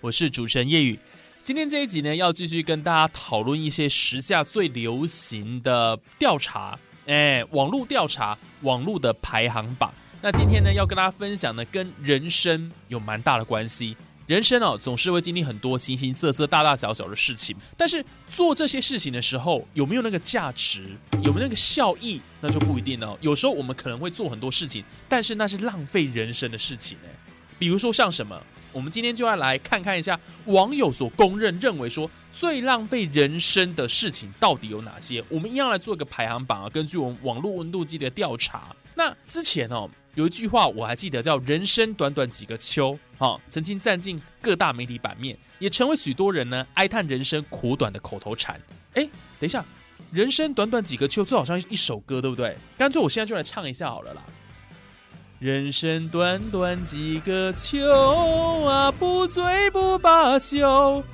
我是主持人叶宇。今天这一集呢，要继续跟大家讨论一些时下最流行的调查，哎，网络调查，网络的排行榜。那今天呢，要跟大家分享的跟人生有蛮大的关系。人生哦，总是会经历很多形形色色、大大小小的事情。但是做这些事情的时候，有没有那个价值，有没有那个效益，那就不一定了。有时候我们可能会做很多事情，但是那是浪费人生的事情呢。比如说像什么，我们今天就要来看看一下网友所公认认为说最浪费人生的事情到底有哪些。我们一样来做一个排行榜啊，根据我们网络温度计的调查。那之前哦。有一句话我还记得，叫“人生短短几个秋”，哈，曾经占尽各大媒体版面，也成为许多人呢哀叹人生苦短的口头禅。哎，等一下，“人生短短几个秋”就好像一首歌，对不对？干脆我现在就来唱一下好了啦。人生短短几个秋啊，不醉不罢休。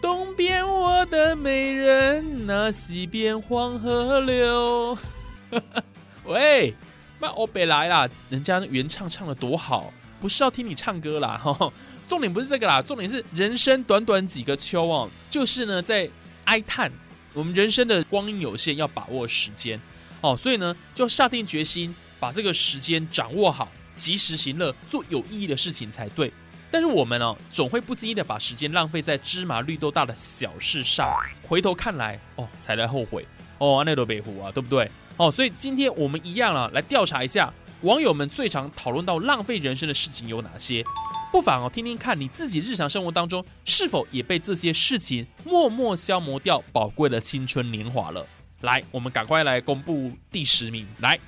东边我的美人，那西边黄河流。喂。那欧北来啦，人家原唱唱的多好，不是要听你唱歌啦，重点不是这个啦，重点是人生短短几个秋哦，就是呢在哀叹我们人生的光阴有限，要把握时间哦，所以呢就下定决心把这个时间掌握好，及时行乐，做有意义的事情才对。但是我们哦，总会不经意的把时间浪费在芝麻绿豆大的小事上，回头看来哦，才来后悔哦，那都北湖啊，对不对？哦，所以今天我们一样啊，来调查一下网友们最常讨论到浪费人生的事情有哪些，不妨哦听听看你自己日常生活当中是否也被这些事情默默消磨掉宝贵的青春年华了。来，我们赶快来公布第十名。来，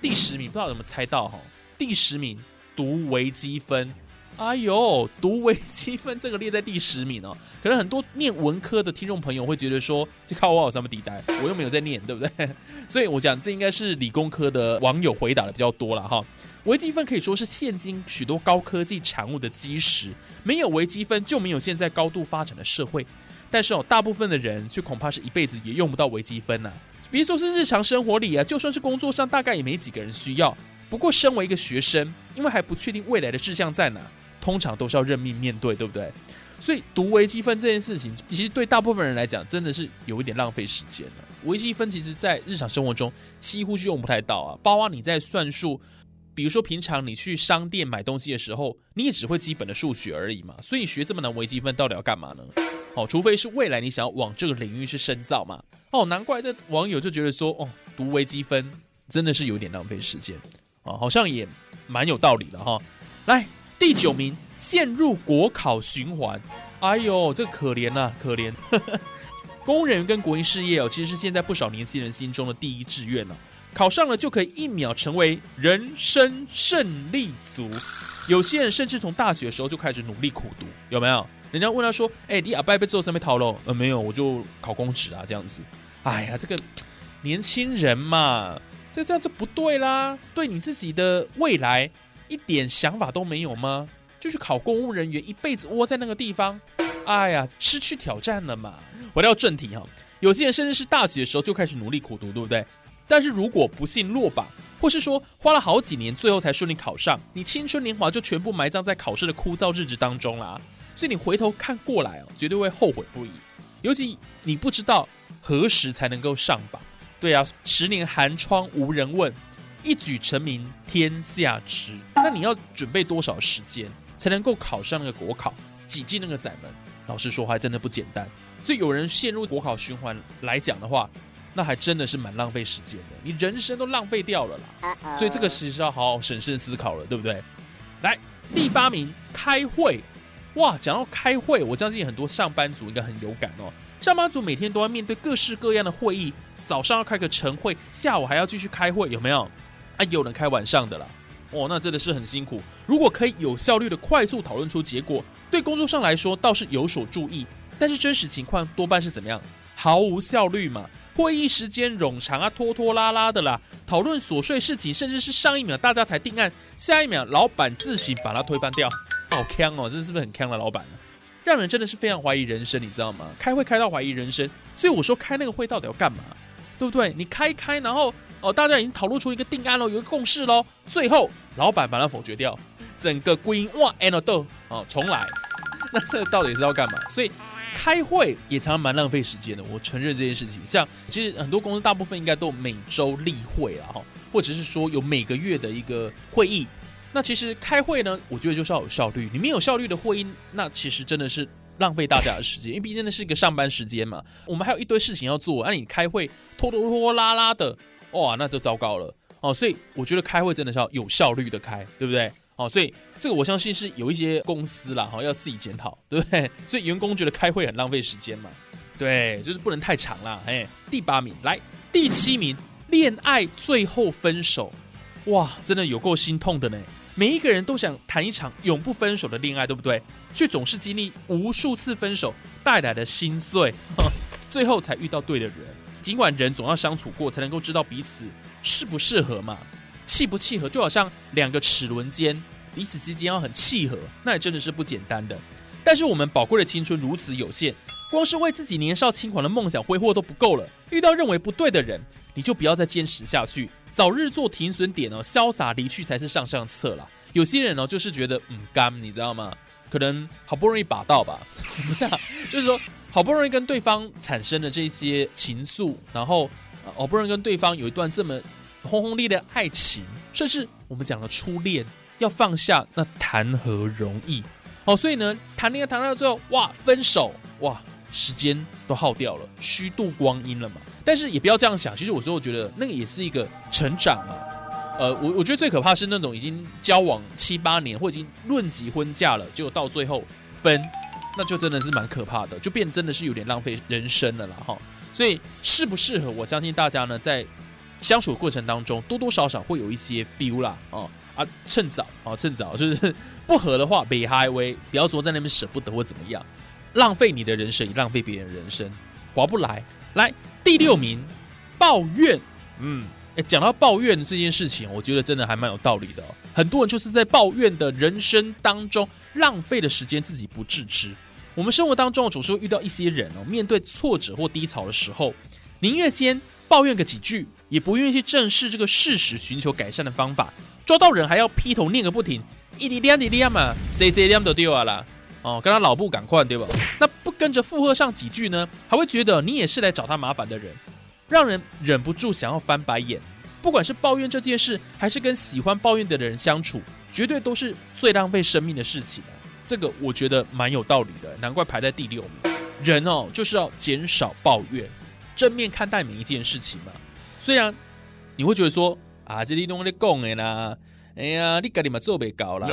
第十名不知道怎么猜到哈？第十名读微积分。哎呦，读微积分这个列在第十名哦，可能很多念文科的听众朋友会觉得说，这靠我有什么底单？我又没有在念，对不对？所以我想这应该是理工科的网友回答的比较多了哈。微积分可以说是现今许多高科技产物的基石，没有微积分就没有现在高度发展的社会。但是哦，大部分的人却恐怕是一辈子也用不到微积分呐。别说是日常生活里啊，就算是工作上，大概也没几个人需要。不过身为一个学生，因为还不确定未来的志向在哪。通常都是要认命面对，对不对？所以读微积分这件事情，其实对大部分人来讲，真的是有一点浪费时间的。微积分其实，在日常生活中几乎是用不太到啊。包括你在算数，比如说平常你去商店买东西的时候，你也只会基本的数学而已嘛。所以学这么难微积分到底要干嘛呢？哦，除非是未来你想要往这个领域去深造嘛。哦，难怪这网友就觉得说，哦，读微积分真的是有点浪费时间哦，好像也蛮有道理的哈。来。第九名陷入国考循环，哎呦，这可怜呐，可怜！公务人员跟国营事业哦，其实是现在不少年轻人心中的第一志愿了。考上了就可以一秒成为人生胜利组。有些人甚至从大学的时候就开始努力苦读，有没有？人家问他说：“哎，你阿伯被做什么套路？”呃，没有，我就考公职啊，这样子。哎呀，这个年轻人嘛，这这样这不对啦，对你自己的未来。一点想法都没有吗？就去考公务人员，一辈子窝在那个地方，哎呀，失去挑战了嘛！回到正题哈，有些人甚至是大学的时候就开始努力苦读，对不对？但是如果不幸落榜，或是说花了好几年，最后才顺利考上，你青春年华就全部埋葬在考试的枯燥日子当中啦。所以你回头看过来哦，绝对会后悔不已。尤其你不知道何时才能够上榜，对啊，十年寒窗无人问。一举成名天下知，那你要准备多少时间才能够考上那个国考，挤进那个窄门？老实说，还真的不简单。所以有人陷入国考循环来讲的话，那还真的是蛮浪费时间的，你人生都浪费掉了啦。所以这个其实要好好审慎思考了，对不对？来，第八名，开会。哇，讲到开会，我相信很多上班族应该很有感哦。上班族每天都要面对各式各样的会议，早上要开个晨会，下午还要继续开会，有没有？啊，有人开晚上的啦，哦，那真的是很辛苦。如果可以有效率的快速讨论出结果，对工作上来说倒是有所注意，但是真实情况多半是怎么样？毫无效率嘛，会议时间冗长啊，拖拖拉拉的啦，讨论琐碎事情，甚至是上一秒大家才定案，下一秒老板自行把它推翻掉，好坑哦，这是不是很坑的老板呢？让人真的是非常怀疑人生，你知道吗？开会开到怀疑人生，所以我说开那个会到底要干嘛，对不对？你开开，然后哦，大家已经讨论出一个定案喽，有一个共识喽，最后老板把它否决掉，整个归因哇，and do 哦，重来，那这到底是要干嘛？所以。开会也常常蛮浪费时间的，我承认这件事情。像其实很多公司大部分应该都每周例会了哈，或者是说有每个月的一个会议。那其实开会呢，我觉得就是要有效率。你没有效率的会议，那其实真的是浪费大家的时间，因为毕竟那是一个上班时间嘛。我们还有一堆事情要做，那你开会拖拖拖拉拉的，哇，那就糟糕了哦。所以我觉得开会真的是要有效率的开，对不对？哦，所以这个我相信是有一些公司啦，哈，要自己检讨，对不对？所以员工觉得开会很浪费时间嘛，对，就是不能太长啦。哎，第八名，来第七名，恋爱最后分手，哇，真的有够心痛的呢。每一个人都想谈一场永不分手的恋爱，对不对？却总是经历无数次分手带来的心碎，最后才遇到对的人。尽管人总要相处过，才能够知道彼此适不适合嘛。契不契合，就好像两个齿轮间彼此之间要很契合，那也真的是不简单的。但是我们宝贵的青春如此有限，光是为自己年少轻狂的梦想挥霍都不够了。遇到认为不对的人，你就不要再坚持下去，早日做停损点哦，潇洒离去才是上上策啦。有些人哦，就是觉得嗯干，你知道吗？可能好不容易把到吧，不是，啊，就是说好不容易跟对方产生了这些情愫，然后好不容易跟对方有一段这么。轰轰烈烈的爱情，甚至我们讲的初恋，要放下那谈何容易？哦，所以呢，谈恋爱谈到最后，哇，分手，哇，时间都耗掉了，虚度光阴了嘛。但是也不要这样想，其实我最后觉得那个也是一个成长啊。呃，我我觉得最可怕是那种已经交往七八年或已经论及婚嫁了，结果到最后分，那就真的是蛮可怕的，就变真的是有点浪费人生了啦哈。所以适不适合，我相信大家呢在。相处过程当中，多多少少会有一些 feel 啦，哦啊，趁早啊，趁早，就是 不合的话，别嗨威，不要说在那边舍不得或怎么样，浪费你的人生，也浪费别人人生，划不来。来第六名，抱怨，嗯，哎，讲到抱怨这件事情，我觉得真的还蛮有道理的。很多人就是在抱怨的人生当中浪费的时间，自己不自知。我们生活当中总是会遇到一些人哦，面对挫折或低潮的时候，宁愿先抱怨个几句。也不愿意去正视这个事实，寻求改善的方法。抓到人还要劈头念个不停，一滴两滴两嘛，谁谁两都丢啊啦！哦，跟他老布赶快对吧？那不跟着附和上几句呢？还会觉得你也是来找他麻烦的人，让人忍不住想要翻白眼。不管是抱怨这件事，还是跟喜欢抱怨的人相处，绝对都是最浪费生命的事情。这个我觉得蛮有道理的，难怪排在第六名。人哦，就是要减少抱怨，正面看待每一件事情嘛。虽然你会觉得说啊，这里弄在讲的啦，哎呀，你赶紧把做别搞了，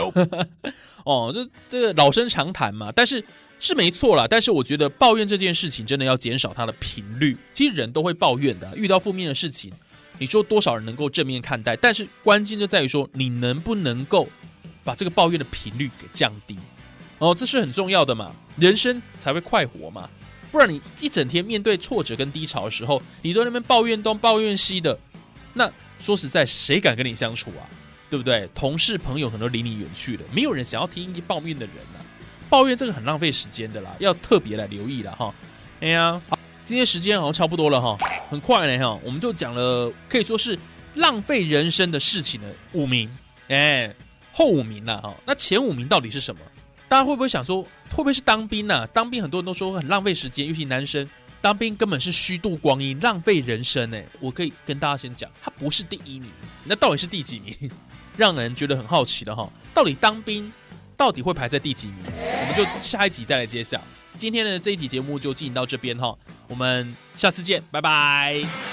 哦，这这个老生常谈嘛。但是是没错啦，但是我觉得抱怨这件事情真的要减少它的频率。其实人都会抱怨的，遇到负面的事情，你说多少人能够正面看待？但是关键就在于说，你能不能够把这个抱怨的频率给降低？哦，这是很重要的嘛，人生才会快活嘛。不然你一整天面对挫折跟低潮的时候，你在那边抱怨东抱怨西的，那说实在，谁敢跟你相处啊？对不对？同事朋友可能离你远去了，没有人想要听你抱怨的人啊。抱怨这个很浪费时间的啦，要特别来留意了哈。哎呀，好，今天时间好像差不多了哈，很快呢哈，我们就讲了可以说是浪费人生的事情的五名，哎，后五名了哈。那前五名到底是什么？大家会不会想说，会不会是当兵呢？当兵很多人都说很浪费时间，尤其男生当兵根本是虚度光阴、浪费人生呢。我可以跟大家先讲，他不是第一名，那到底是第几名？让人觉得很好奇的哈，到底当兵到底会排在第几名？我们就下一集再来揭晓。今天的这一集节目就进行到这边哈，我们下次见，拜拜。